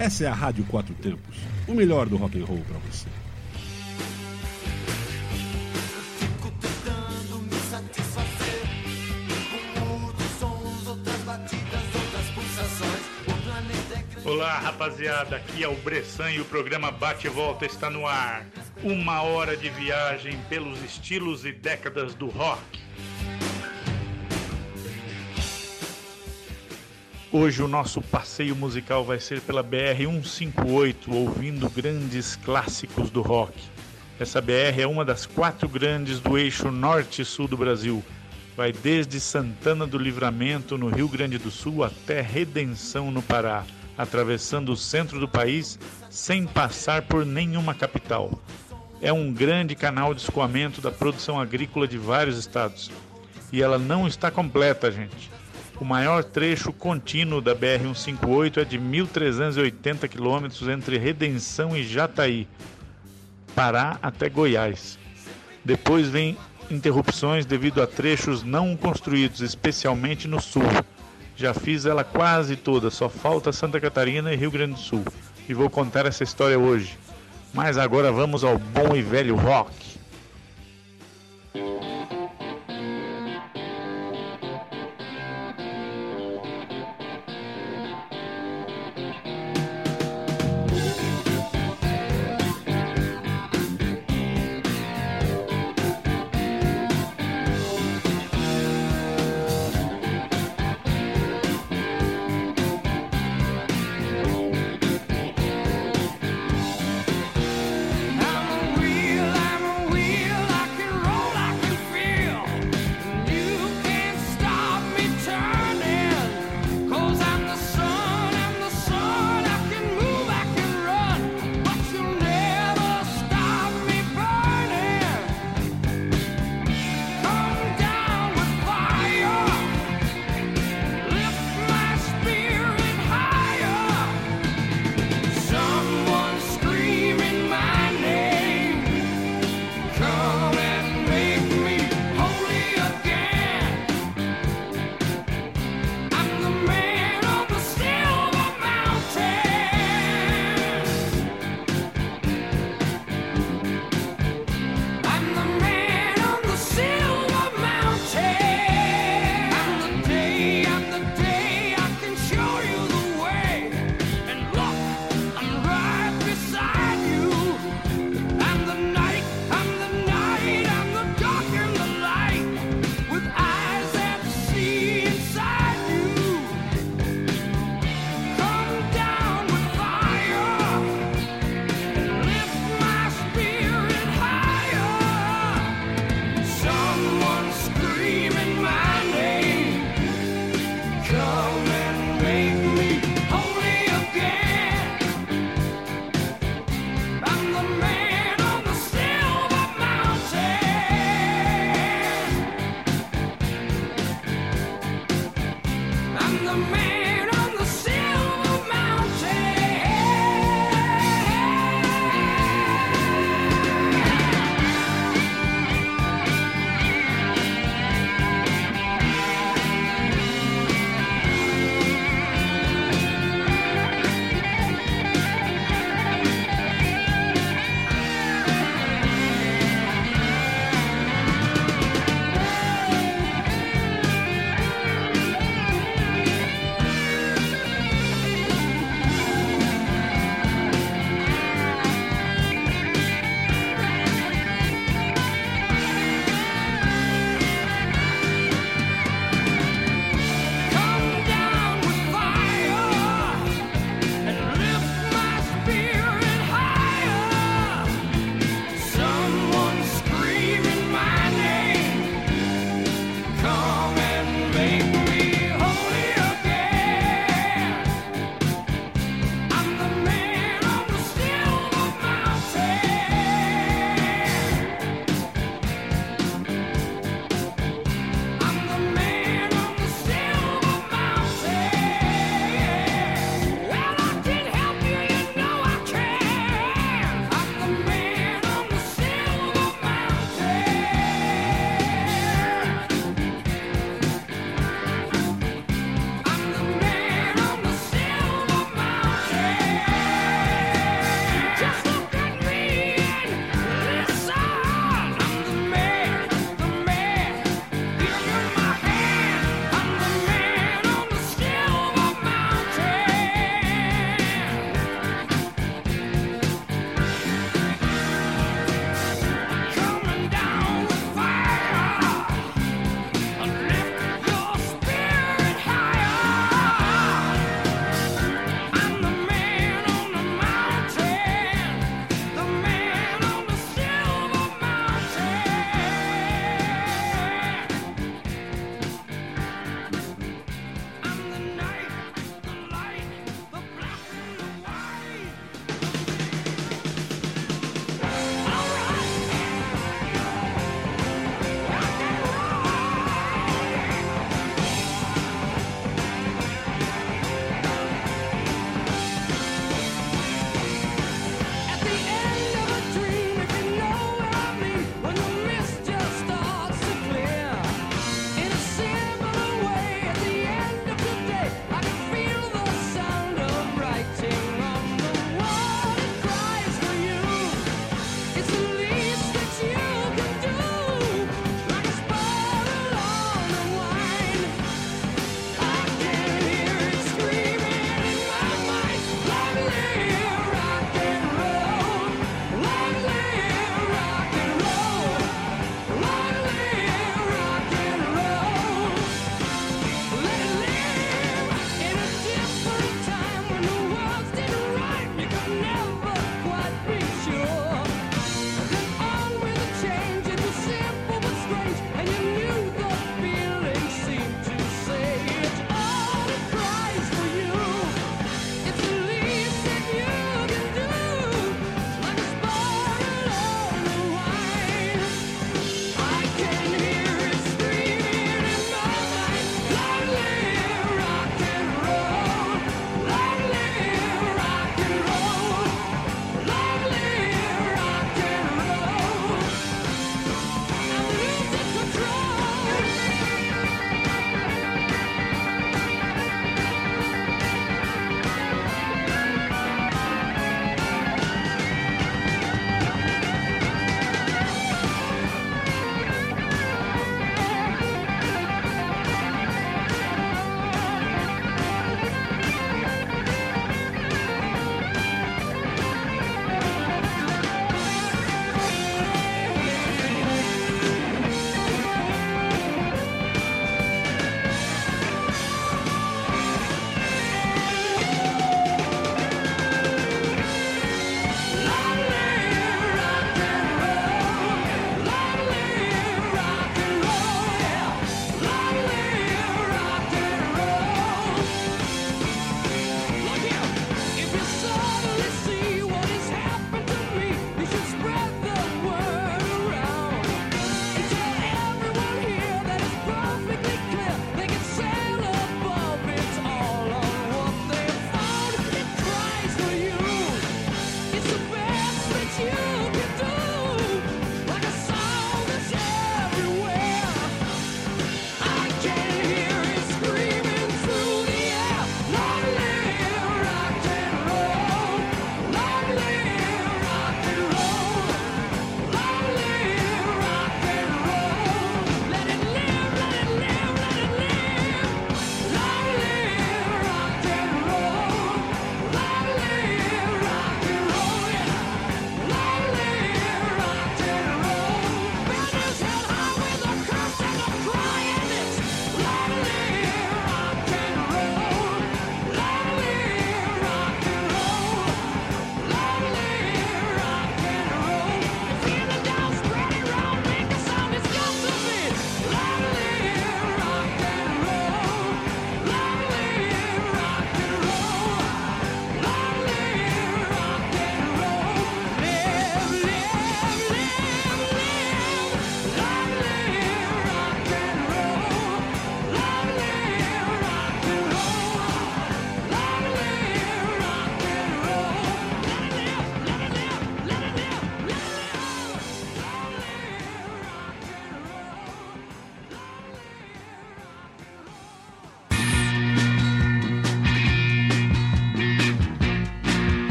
Essa é a Rádio Quatro Tempos, o melhor do rock and roll para você. Olá, rapaziada. Aqui é o Bressan e o programa Bate e Volta está no ar. Uma hora de viagem pelos estilos e décadas do rock. Hoje o nosso passeio musical vai ser pela BR 158, ouvindo grandes clássicos do rock. Essa BR é uma das quatro grandes do eixo norte e sul do Brasil. Vai desde Santana do Livramento, no Rio Grande do Sul, até Redenção, no Pará atravessando o centro do país sem passar por nenhuma capital. É um grande canal de escoamento da produção agrícola de vários estados. E ela não está completa, gente. O maior trecho contínuo da BR-158 é de 1.380 quilômetros entre Redenção e Jataí, Pará até Goiás. Depois vem interrupções devido a trechos não construídos, especialmente no sul. Já fiz ela quase toda, só falta Santa Catarina e Rio Grande do Sul. E vou contar essa história hoje. Mas agora vamos ao bom e velho rock.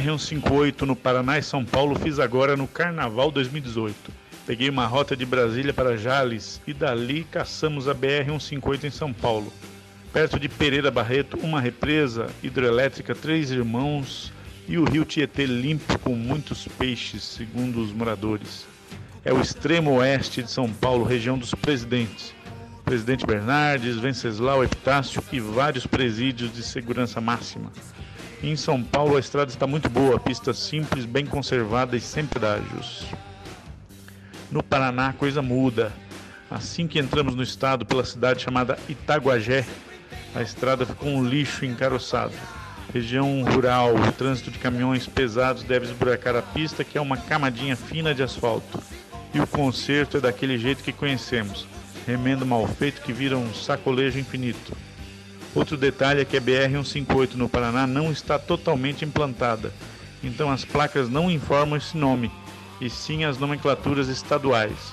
BR-158 no Paraná e São Paulo fiz agora no Carnaval 2018. Peguei uma rota de Brasília para Jales e dali caçamos a BR-158 em São Paulo. Perto de Pereira Barreto, uma represa hidrelétrica Três Irmãos e o rio Tietê limpo com muitos peixes, segundo os moradores. É o extremo oeste de São Paulo, região dos presidentes. Presidente Bernardes, Venceslau Epitácio e vários presídios de segurança máxima. Em São Paulo a estrada está muito boa, pista simples, bem conservada e sem pedágios. No Paraná a coisa muda. Assim que entramos no estado pela cidade chamada Itaguajé, a estrada ficou um lixo encaroçado. Região rural, o trânsito de caminhões pesados deve esburacar a pista, que é uma camadinha fina de asfalto. E o conserto é daquele jeito que conhecemos, remendo mal feito que vira um sacolejo infinito. Outro detalhe é que a BR-158 no Paraná não está totalmente implantada, então as placas não informam esse nome, e sim as nomenclaturas estaduais.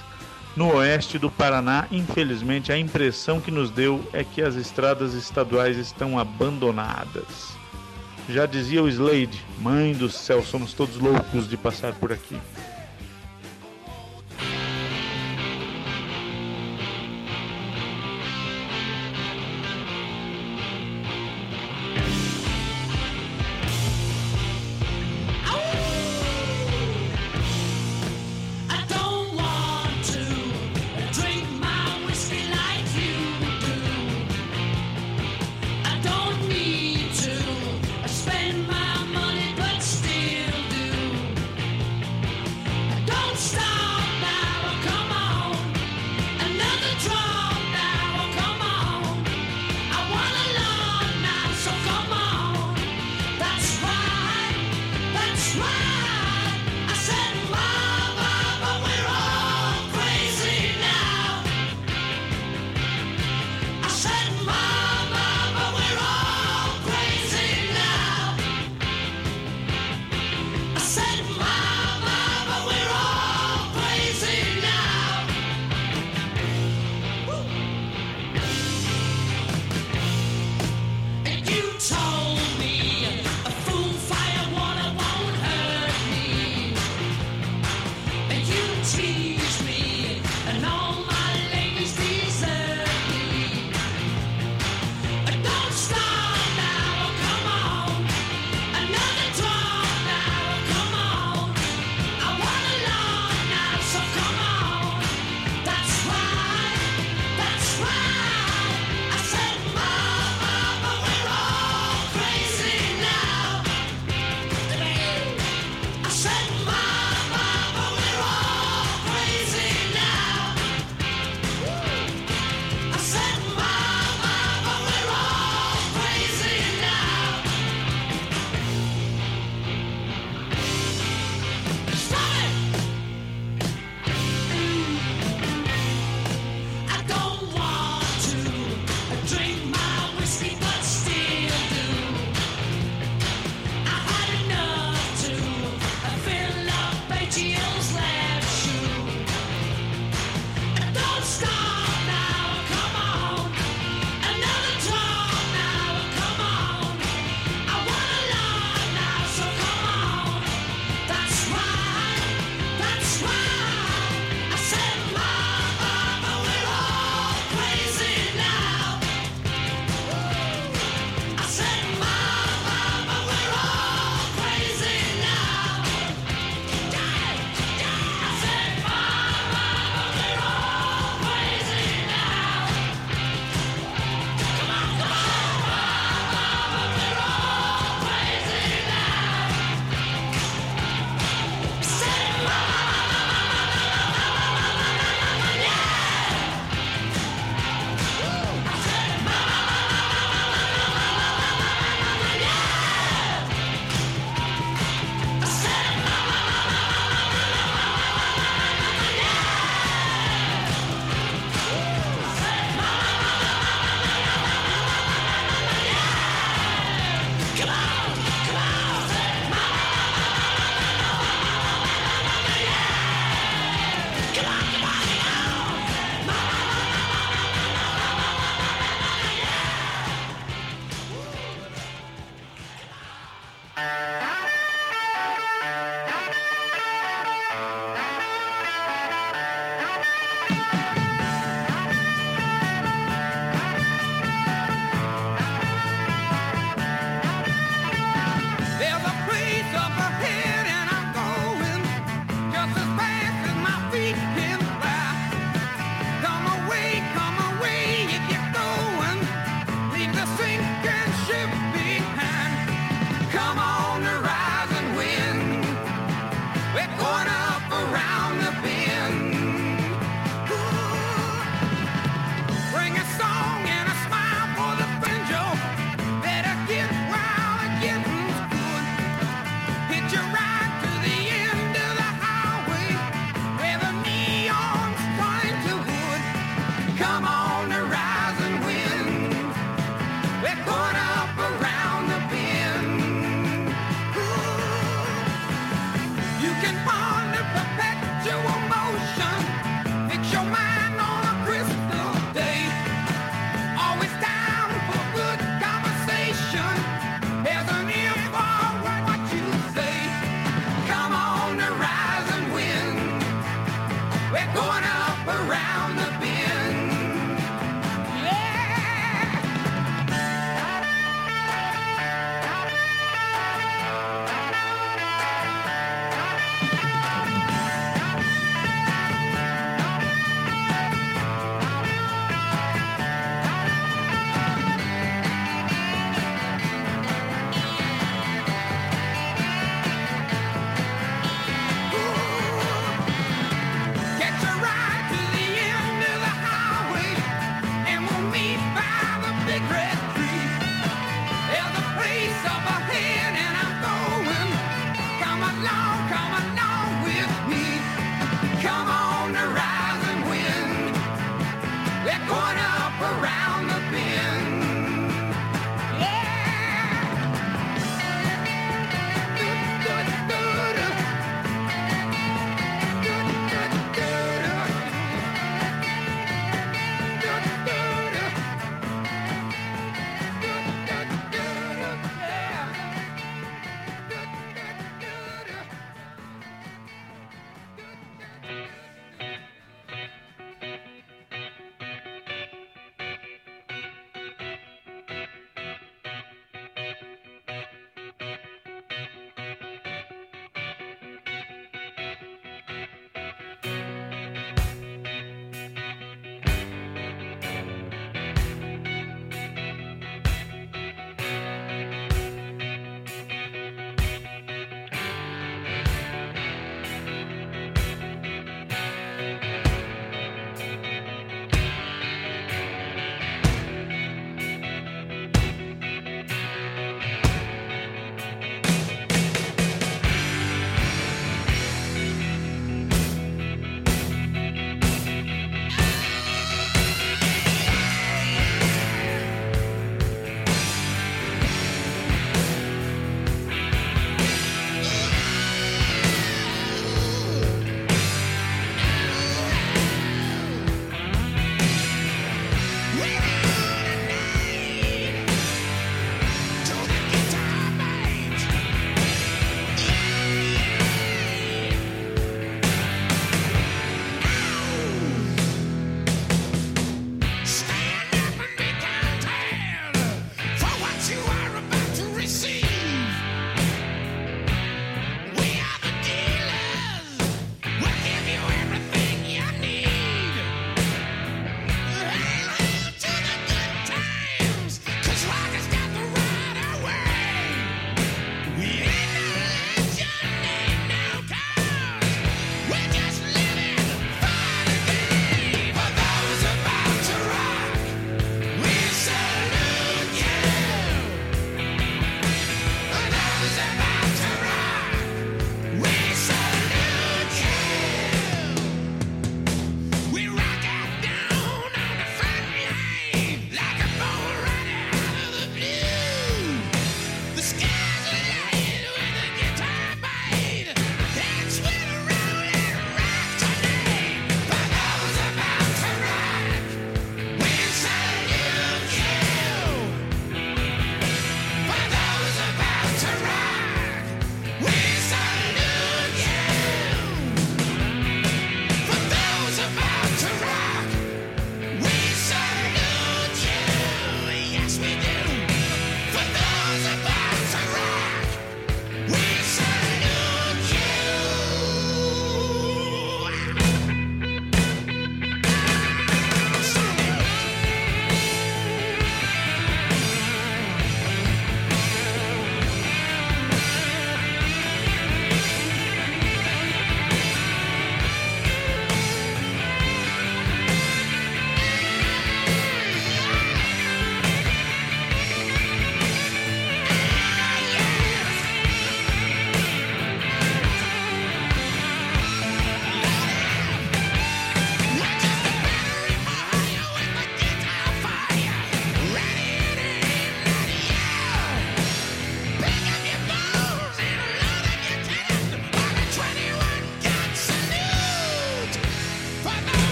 No oeste do Paraná, infelizmente, a impressão que nos deu é que as estradas estaduais estão abandonadas. Já dizia o Slade, mãe do céu, somos todos loucos de passar por aqui.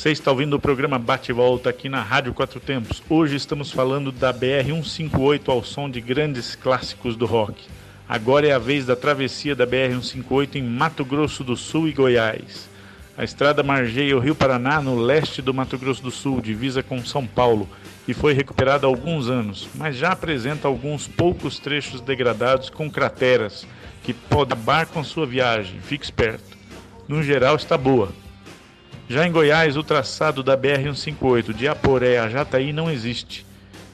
Você está ouvindo o programa Bate e Volta aqui na Rádio Quatro Tempos. Hoje estamos falando da BR 158 ao som de grandes clássicos do rock. Agora é a vez da travessia da BR 158 em Mato Grosso do Sul e Goiás. A estrada margeia o Rio Paraná no leste do Mato Grosso do Sul, divisa com São Paulo, e foi recuperada há alguns anos, mas já apresenta alguns poucos trechos degradados com crateras que pode acabar com sua viagem. Fique esperto. No geral está boa, já em Goiás, o traçado da BR-158 de Aporé a Jataí não existe,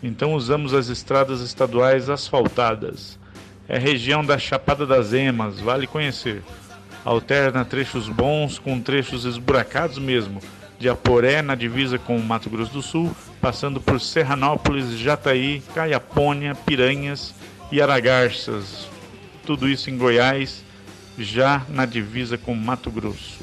então usamos as estradas estaduais asfaltadas. É região da Chapada das Emas, vale conhecer. Alterna trechos bons com trechos esburacados mesmo, de Aporé na divisa com o Mato Grosso do Sul, passando por Serranópolis, Jataí, Caiapônia, Piranhas e Aragarças. Tudo isso em Goiás, já na divisa com Mato Grosso.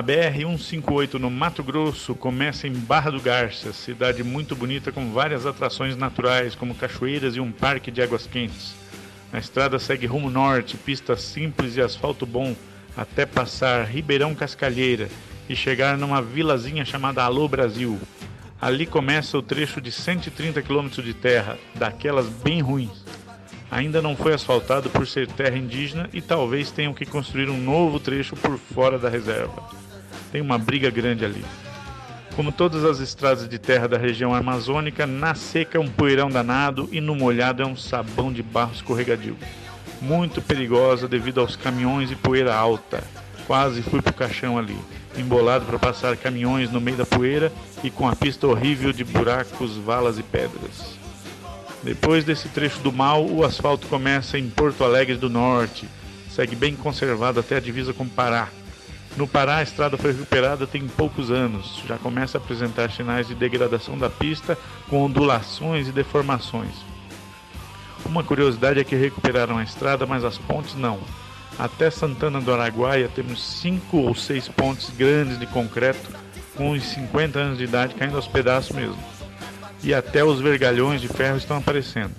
A BR-158 no Mato Grosso começa em Barra do Garça, cidade muito bonita com várias atrações naturais, como cachoeiras e um parque de águas quentes. A estrada segue rumo norte, pista simples e asfalto bom, até passar Ribeirão Cascalheira e chegar numa vilazinha chamada Alô Brasil. Ali começa o trecho de 130 km de terra, daquelas bem ruins. Ainda não foi asfaltado por ser terra indígena e talvez tenham que construir um novo trecho por fora da reserva. Tem uma briga grande ali. Como todas as estradas de terra da região amazônica, na seca é um poeirão danado e no molhado é um sabão de barro escorregadio. Muito perigosa devido aos caminhões e poeira alta. Quase fui pro caixão ali, embolado para passar caminhões no meio da poeira e com a pista horrível de buracos, valas e pedras. Depois desse trecho do mal, o asfalto começa em Porto Alegre do Norte, segue bem conservado até a divisa com Pará, no Pará, a estrada foi recuperada tem poucos anos. Já começa a apresentar sinais de degradação da pista, com ondulações e deformações. Uma curiosidade é que recuperaram a estrada, mas as pontes não. Até Santana do Araguaia temos cinco ou seis pontes grandes de concreto, com uns 50 anos de idade caindo aos pedaços mesmo. E até os vergalhões de ferro estão aparecendo.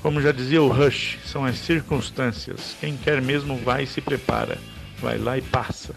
Como já dizia o Rush, são as circunstâncias. Quem quer mesmo vai e se prepara vai lá e passa.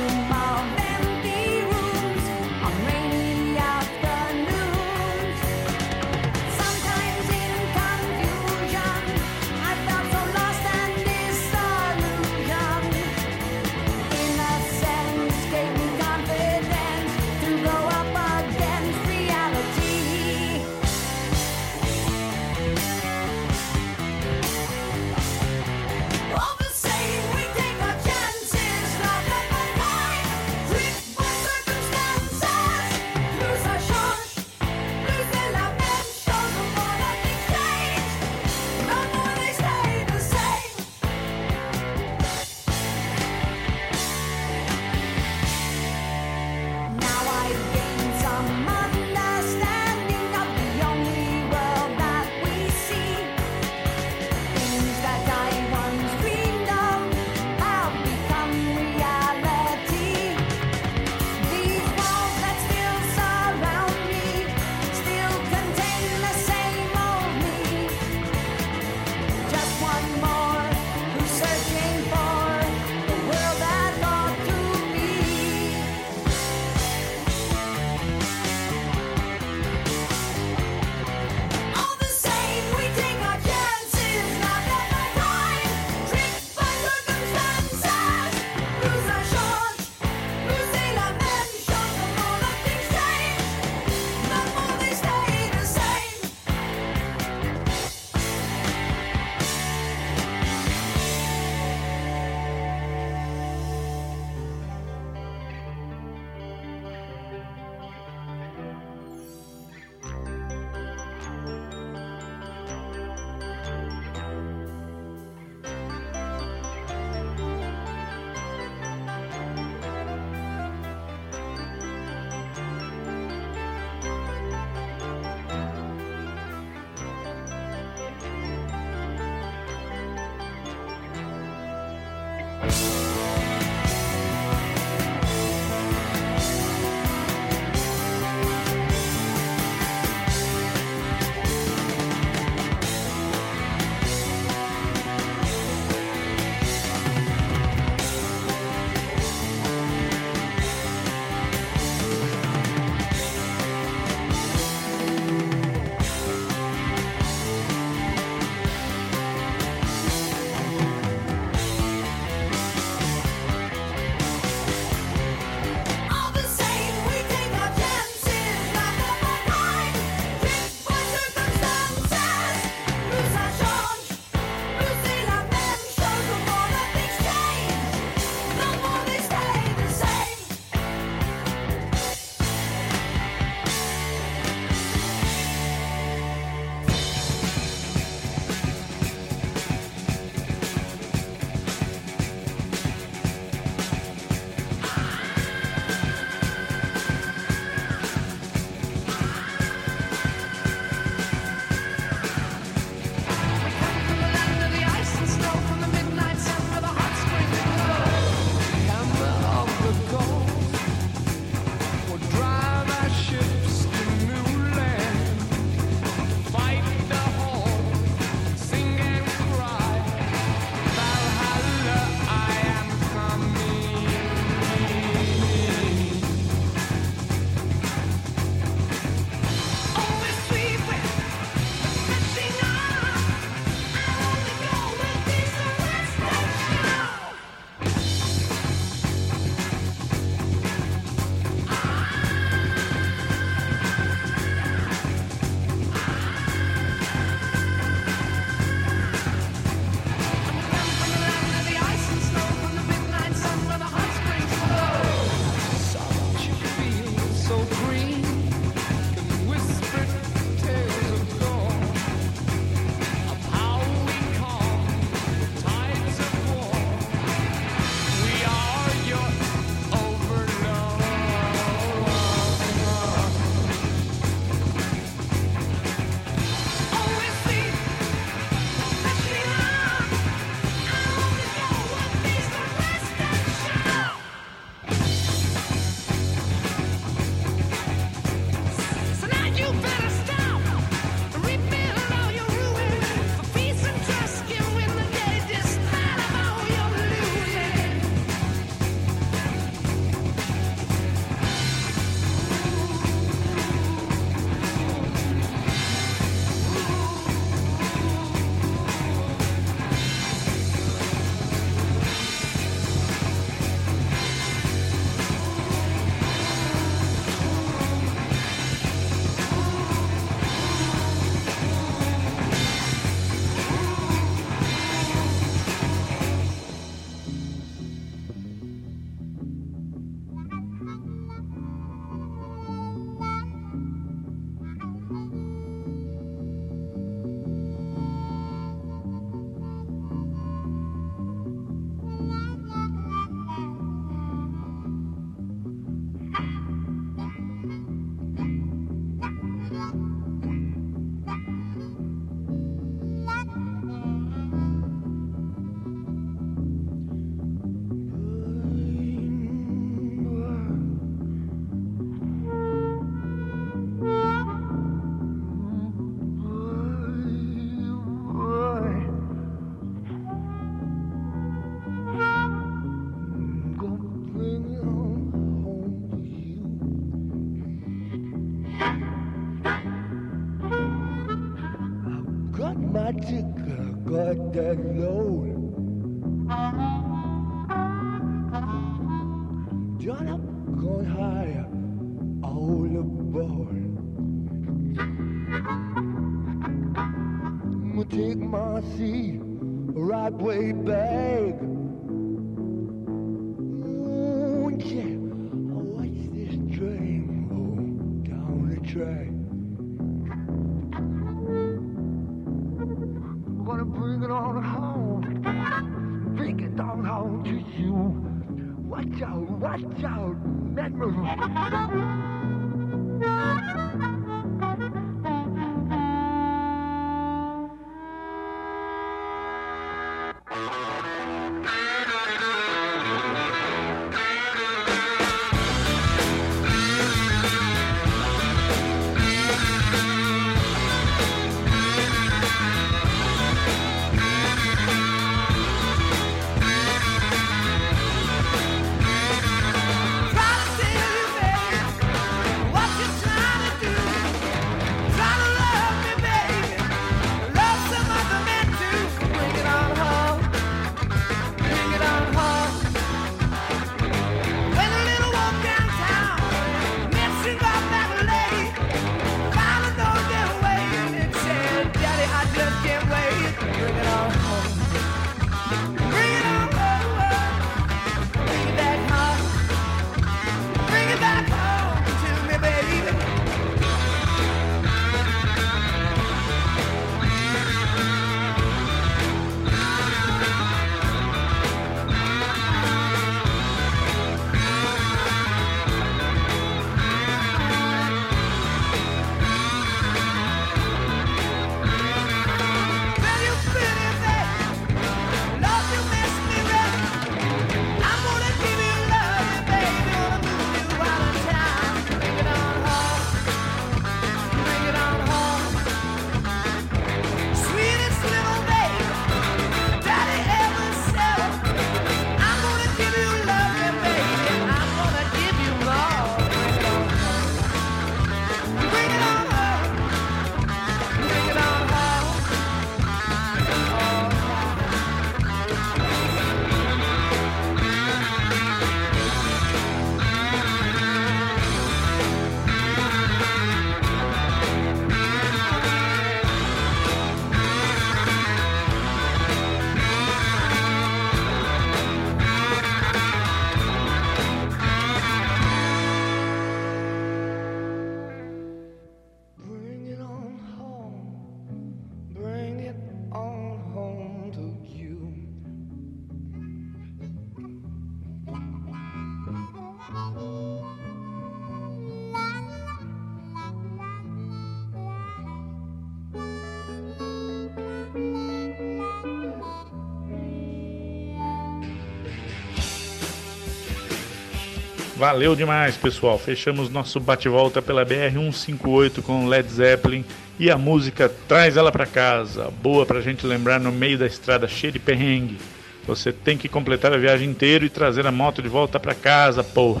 Valeu demais, pessoal. Fechamos nosso bate-volta pela BR-158 com Led Zeppelin e a música Traz Ela Pra Casa. Boa pra gente lembrar no meio da estrada cheia de perrengue. Você tem que completar a viagem inteira e trazer a moto de volta pra casa, porra.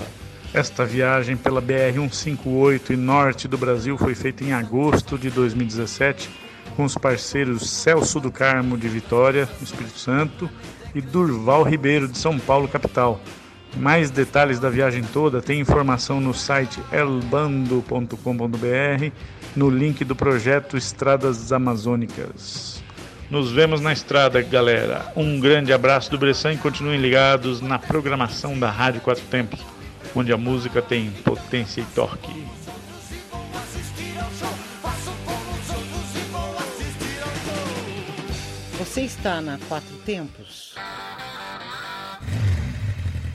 Esta viagem pela BR-158 e norte do Brasil foi feita em agosto de 2017 com os parceiros Celso do Carmo de Vitória, Espírito Santo, e Durval Ribeiro de São Paulo, capital. Mais detalhes da viagem toda tem informação no site elbando.com.br, no link do projeto Estradas Amazônicas. Nos vemos na estrada, galera. Um grande abraço do Bressan e continuem ligados na programação da Rádio Quatro Tempos, onde a música tem potência e torque. Você está na Quatro Tempos?